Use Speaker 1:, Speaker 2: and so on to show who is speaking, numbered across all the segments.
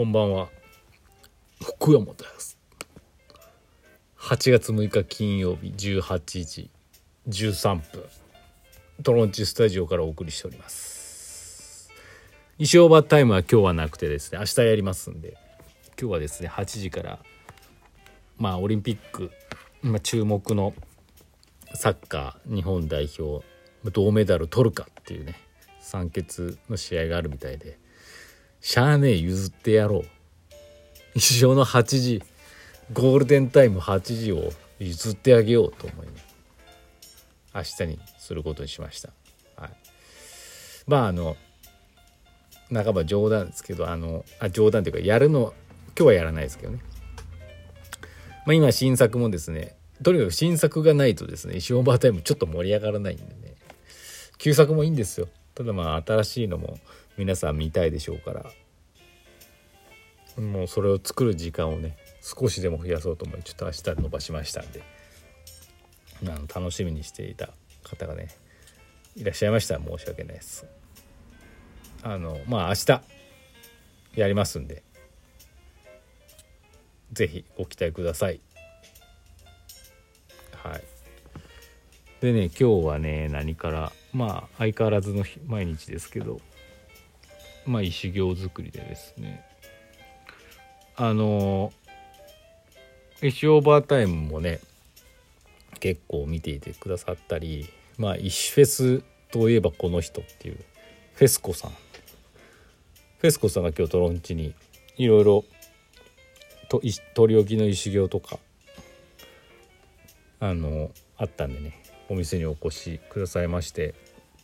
Speaker 1: こんばんは。福山です。8月6日金曜日18時13分。トロンチスタジオからお送りしております。石オーバータイムは今日はなくてですね明日やりますんで今日はですね8時からまあオリンピック、まあ、注目のサッカー日本代表銅メダル取るかっていうね酸欠の試合があるみたいでしゃあねえ譲ってやろう一生の8時ゴールデンタイム8時を譲ってあげようと思い明日にすることにしました。はい、まああの半ば冗談ですけどあのあ冗談というかやるの今日はやらないですけどね。まあ、今新作もですねとにかく新作がないとですね石オーバータイムちょっと盛り上がらないんでね旧作もいいんですよただまあ新しいのも皆さん見たいでしょうから。もうそれを作る時間をね少しでも増やそうと思いちょっと明日伸ばしましたんで。あの楽しみにしていた方がねいらっしゃいましたら申し訳ないです。あのまあ明日やりますんで是非ご期待ください。はい。でね今日はね何からまあ相変わらずの毎日ですけどまあ石行作りでですね。あの石オーバータイムもね結構見ていてくださったりまあ石フェスといえばこの人っていうフェスコさん。フェスコさんが今日トロンチにいろいろと取り置きの石行とかあのあったんでねお店にお越しくださいまして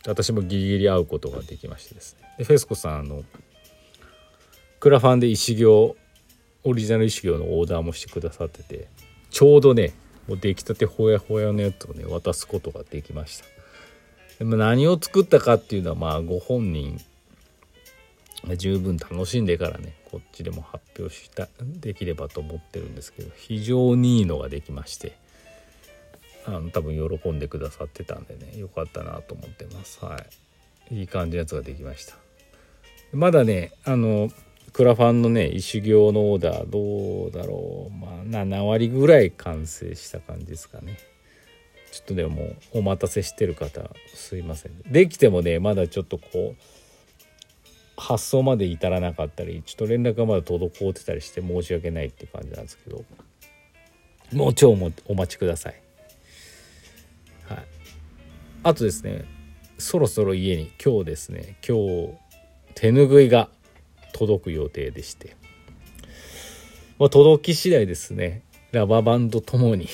Speaker 1: 私もギリギリ会うことができましてですね。でフェスコさんあのクラファンで石行オリジナル石行のオーダーもしてくださっててちょうどねもう出来たてほやほやのやつをね渡すことができました。でも何を作ったかっていうのはまあご本人十分楽しんでからねこっちでも発表したできればと思ってるんですけど非常にいいのができまして。あの多分喜んでくださってたんでねよかったなと思ってます。はい。いい感じのやつができました。まだねあのクラファンのね石行のオーダーどうだろう。まあ7割ぐらい完成した感じですかね。ちょっとでもお待たせしてる方すいません。できてもねまだちょっとこう発送まで至らなかったりちょっと連絡がまだ滞ってたりして申し訳ないって感じなんですけど。もう超お待ちください。あとですねそろそろ家に今日ですね今日手ぬぐいが届く予定でして、まあ、届き次第ですねラバーバンドともに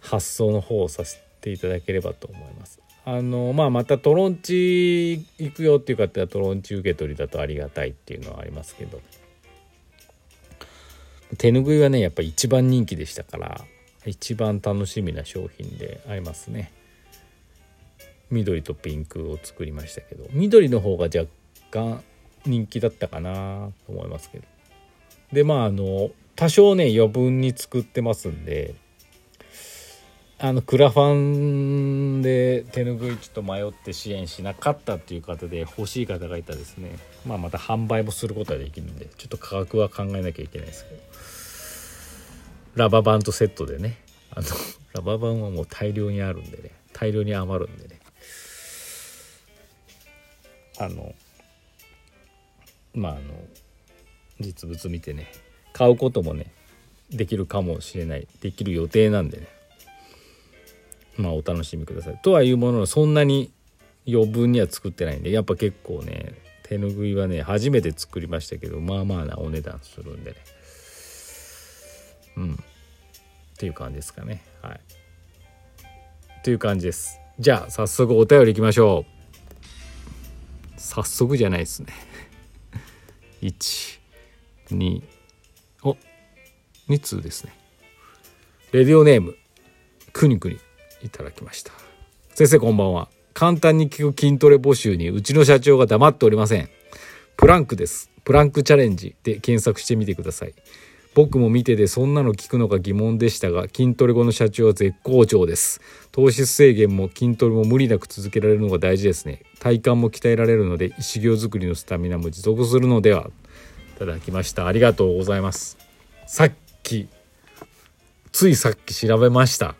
Speaker 1: 発送の方をさせていただければと思います。あのまあまたトロンチ行くよっていう方はトロンチ受け取りだとありがたいっていうのはありますけど。手ぬぐいはねやっぱ一番人気でしたから一番楽しみな商品でありますね。緑とピンクを作りましたけど緑の方が若干人気だったかなと思いますけど。でまああの多少ね余分に作ってますんであのクラファンで手ぬぐいちょっと迷って支援しなかったっていう方で欲しい方がいたらですね。まあまた販売もすることはできるんでちょっと価格は考えなきゃいけないですけど。ラバーバンとセットでねあのラバーバンはもう大量にあるんでね大量に余るんでね。あのまああの実物見てね買うこともねできるかもしれないできる予定なんでね。まあお楽しみください。とはいうもののそんなに余分には作ってないんでやっぱ結構ね手ぬぐいはね初めて作りましたけどまあまあなお値段するんでね。うん。っていう感じですかね。はい。という感じです。じゃあ早速お便りいきましょう。早速じゃないですね。12お2通ですね。レディオネームくにくにいただきました。先生こんばんは。簡単に聞く筋トレ募集にうちの社長が黙っておりません。プランクです。プランクチャレンジで検索してみてください。僕も見ててそんなの聞くのか疑問でしたが筋トレ後の社長は絶好調です。糖質制限も筋トレも無理なく続けられるのが大事ですね。体幹も鍛えられるので石行作りのスタミナも持続するのでは。いただきました。ありがとうございます。さっきついさっき調べました。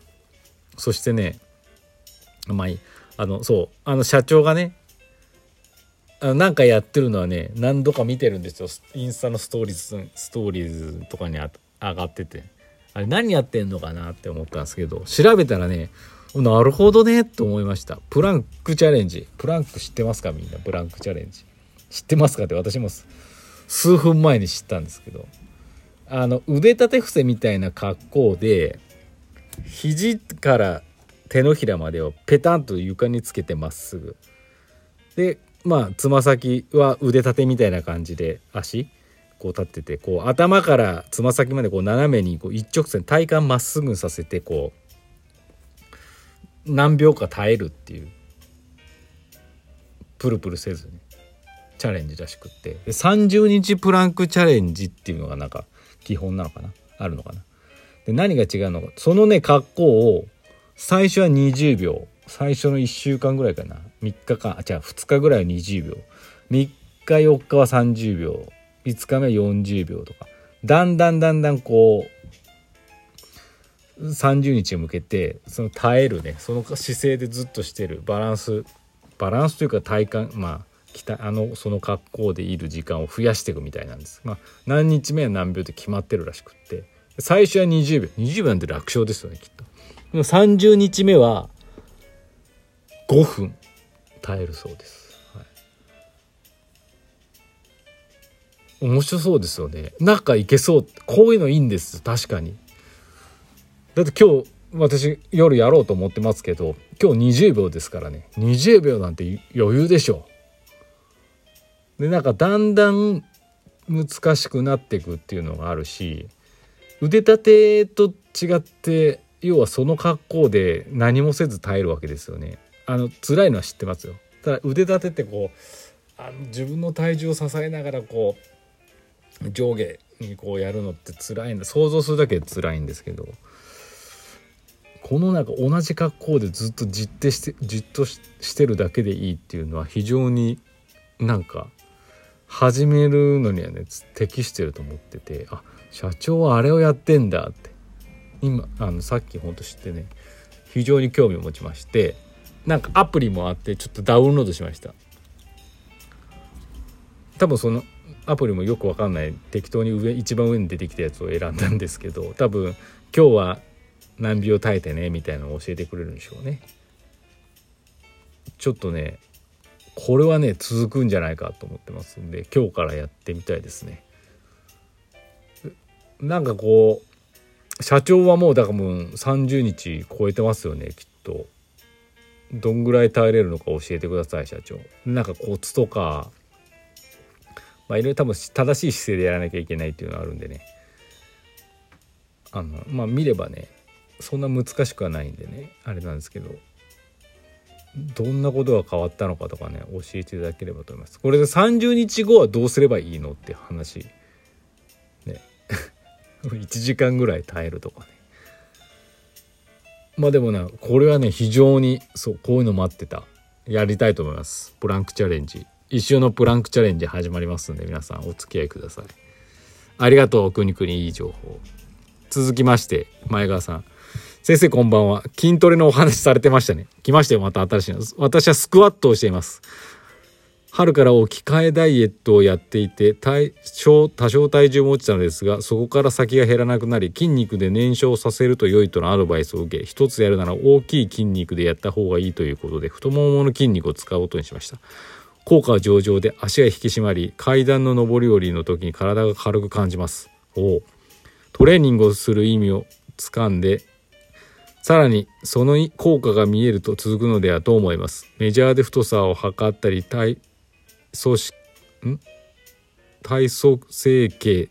Speaker 1: そしてねまあいい。あのそう。あの社長がねなんかやってるのはね何度か見てるんですよ。インスタのストーリーズストーリーズとかに上がってて。あれ何やってんのかなって思ったんですけど調べたらねなるほどねと思いました。プランクチャレンジ。プランク知ってますかみんな？プランクチャレンジ。知ってますかって私も数分前に知ったんですけど。あの腕立て伏せみたいな格好で肘から手のひらまでをペタンと床につけてまっすぐ。でまあつま先は腕立てみたいな感じで足こう立っててこう頭からつま先までこう斜めにこう一直線体幹まっすぐさせてこう何秒か耐えるっていうプルプルせずにチャレンジらしくって。で30日プランクチャレンジっていうのがなんか基本なのかな？あるのかな？で何が違うのか。そのね格好を最初は20秒最初の1週間ぐらいかな。3日間あ違う。2日ぐらいは20秒。3日4日は30秒。5日目は40秒とか。だんだんだんだんこう30日に向けてその耐えるね。その姿勢でずっとしてる。バランス。バランスというか体幹まああのその格好でいる時間を増やしていくみたいなんです。まあ、何日目は何秒って決まってるらしくって。最初は20秒。20秒なんて楽勝ですよねきっと。でも30日目は5分。耐えるそうです、はい、面白そうですよね。なんかいけそう。こういうのいいんです。確かに。だって今日私夜やろうと思ってますけど今日20秒ですからね。20秒なんて余裕でしょ。でなんかだんだん難しくなっていくっていうのがあるし腕立てと違って要はその格好で何もせず耐えるわけですよね。あの辛いのは知ってますよ。ただ腕立てってこうあの自分の体重を支えながらこう上下にこうやるのって辛いんだ想像するだけで辛いんですけど。このなんか同じ格好でずっとじってしてじっとしてるだけでいいっていうのは非常になんか始めるのにはね適してると思ってて。あ社長はあれをやってんだって。今あのさっきほんと知ってね。非常に興味を持ちまして。なんかアプリもあってちょっとダウンロードしました。多分そのアプリもよくわかんない。適当に上一番上に出てきたやつを選んだんですけど多分今日は何秒耐えてねみたいなのを教えてくれるんでしょうね。ちょっとねこれはね続くんじゃないかと思ってますんで今日からやってみたいですね。なんかこう社長はもうだからもう30日超えてますよねきっと。どんぐらい耐えれるのか教えてください社長。なんかコツとか。まあいろいろ多分正しい姿勢でやらなきゃいけないっていうのがあるんでね。あのまあ見ればねそんな難しくはないんでね。あれなんですけど。どんなことが変わったのかとかね教えていただければと思います。これで30日後はどうすればいいのって話。ね。1時間ぐらい耐えるとかね。まあでもねこれはね非常にそうこういうの待ってた。やりたいと思います。プランクチャレンジ。一周のプランクチャレンジ始まりますんで皆さんお付き合いください。ありがとうくにくにいい情報。続きまして前川さん。先生こんばんは。筋トレのお話されてましたね。来ましたよまた新しいの。私はスクワットをしています。春から置き換えダイエットをやっていて多少多少体重も落ちたのですがそこから先が減らなくなり筋肉で燃焼させると良いとのアドバイスを受け一つやるなら大きい筋肉でやった方がいいということで太ももの筋肉を使うことにしました。効果は上々で足が引き締まり階段の上り下りの時に体が軽く感じます。おトレーニングをする意味をつかんでさらにその効果が見えると続くのではと思います。メジャーで太さを測ったり体組織ん？体組成形。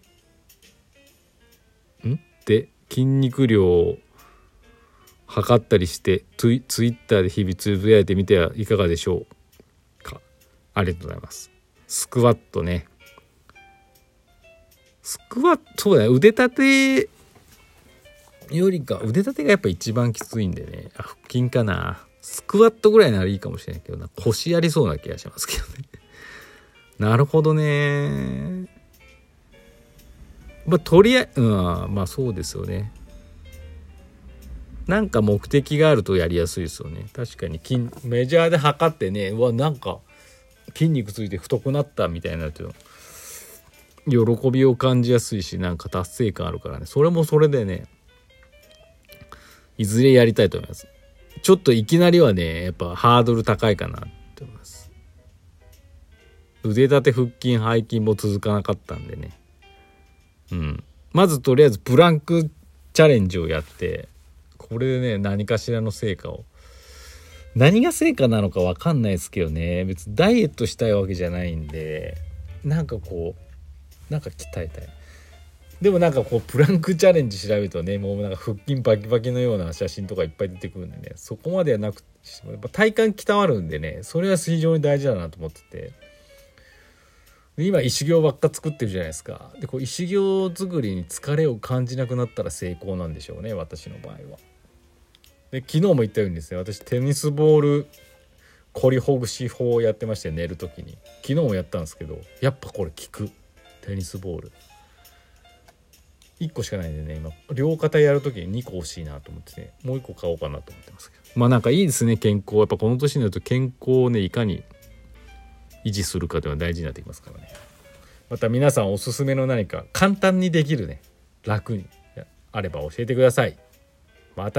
Speaker 1: ん？で筋肉量を測ったりしてツイツイッターで日々つぶやいてみてはいかがでしょうか？ありがとうございます。スクワットね。スクワットそうだね。腕立てよりか腕立てがやっぱ一番きついんでね。あ腹筋かな。スクワットぐらいならいいかもしれないけどな。腰やりそうな気がしますけどね。なるほどね。まあとりあえず、うん、まあそうですよね。なんか目的があるとやりやすいですよね。確かに筋メジャーで測ってねうわなんか筋肉ついて太くなったみたいなと喜びを感じやすいしなんか達成感あるからね。それもそれでねいずれやりたいと思います。ちょっといきなりはねやっぱハードル高いかなって思います。腕立て腹筋背筋も続かなかったんでね。うん。まずとりあえずプランクチャレンジをやってこれでね何かしらの成果を。何が成果なのか分かんないですけどね。別にダイエットしたいわけじゃないんでなんかこうなんか鍛えたい。でもなんかこうプランクチャレンジ調べるとねもうなんか腹筋バキバキのような写真とかいっぱい出てくるんでね。そこまではなくてやっぱ体幹鍛わるんでね。それは非常に大事だなと思ってて。今石行ばっか作ってるじゃないですか。でこう石行作りに疲れを感じなくなったら成功なんでしょうね私の場合は。で昨日も言ったようにですね私テニスボール凝りほぐし法をやってまして寝る時に。昨日もやったんですけどやっぱこれ効く。テニスボール。1個しかないんでね今。両肩やる時に2個欲しいなと思ってねもう1個買おうかなと思ってますけど。まあなんかいいですね健康。やっぱこの年になると健康をねいかに維持するかというのは大事になってきますからね。また皆さんおすすめの何か簡単にできるね。楽に。あれば教えてください。また